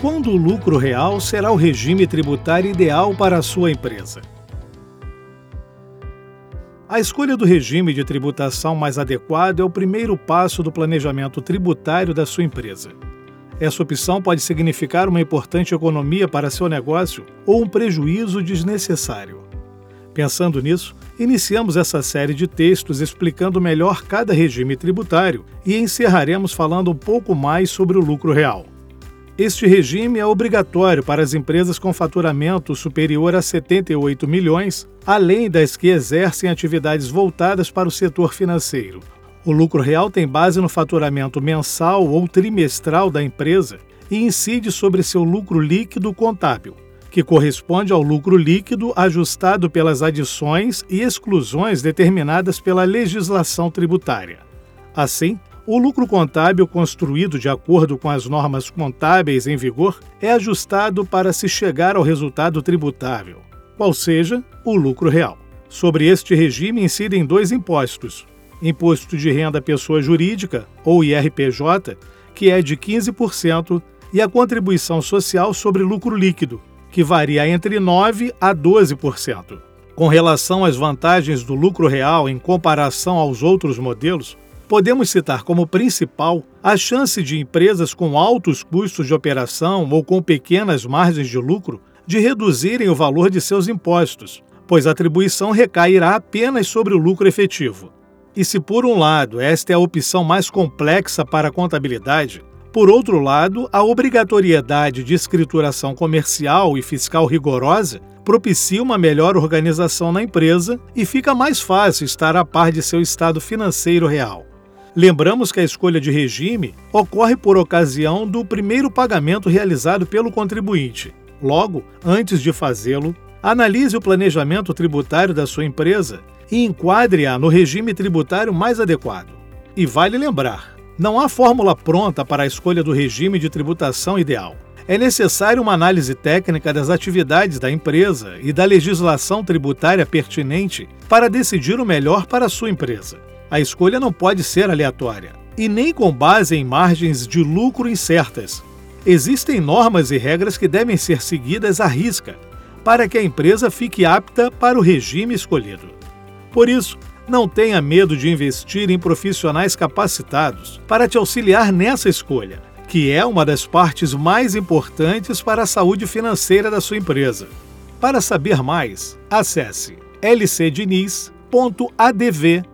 Quando o lucro real será o regime tributário ideal para a sua empresa? A escolha do regime de tributação mais adequado é o primeiro passo do planejamento tributário da sua empresa. Essa opção pode significar uma importante economia para seu negócio ou um prejuízo desnecessário. Pensando nisso, iniciamos essa série de textos explicando melhor cada regime tributário e encerraremos falando um pouco mais sobre o lucro real. Este regime é obrigatório para as empresas com faturamento superior a 78 milhões, além das que exercem atividades voltadas para o setor financeiro. O lucro real tem base no faturamento mensal ou trimestral da empresa e incide sobre seu lucro líquido contábil, que corresponde ao lucro líquido ajustado pelas adições e exclusões determinadas pela legislação tributária. Assim, o lucro contábil construído de acordo com as normas contábeis em vigor é ajustado para se chegar ao resultado tributável, qual seja o lucro real. Sobre este regime incidem dois impostos: Imposto de Renda Pessoa Jurídica, ou IRPJ, que é de 15%, e a Contribuição Social sobre Lucro Líquido, que varia entre 9% a 12%. Com relação às vantagens do lucro real em comparação aos outros modelos, Podemos citar como principal a chance de empresas com altos custos de operação ou com pequenas margens de lucro de reduzirem o valor de seus impostos, pois a atribuição recairá apenas sobre o lucro efetivo. E se, por um lado, esta é a opção mais complexa para a contabilidade, por outro lado, a obrigatoriedade de escrituração comercial e fiscal rigorosa propicia uma melhor organização na empresa e fica mais fácil estar a par de seu estado financeiro real. Lembramos que a escolha de regime ocorre por ocasião do primeiro pagamento realizado pelo contribuinte. Logo, antes de fazê-lo, analise o planejamento tributário da sua empresa e enquadre-a no regime tributário mais adequado. E vale lembrar: não há fórmula pronta para a escolha do regime de tributação ideal. É necessária uma análise técnica das atividades da empresa e da legislação tributária pertinente para decidir o melhor para a sua empresa. A escolha não pode ser aleatória e nem com base em margens de lucro incertas. Existem normas e regras que devem ser seguidas à risca para que a empresa fique apta para o regime escolhido. Por isso, não tenha medo de investir em profissionais capacitados para te auxiliar nessa escolha, que é uma das partes mais importantes para a saúde financeira da sua empresa. Para saber mais, acesse lcdiniz.com www.adv.br.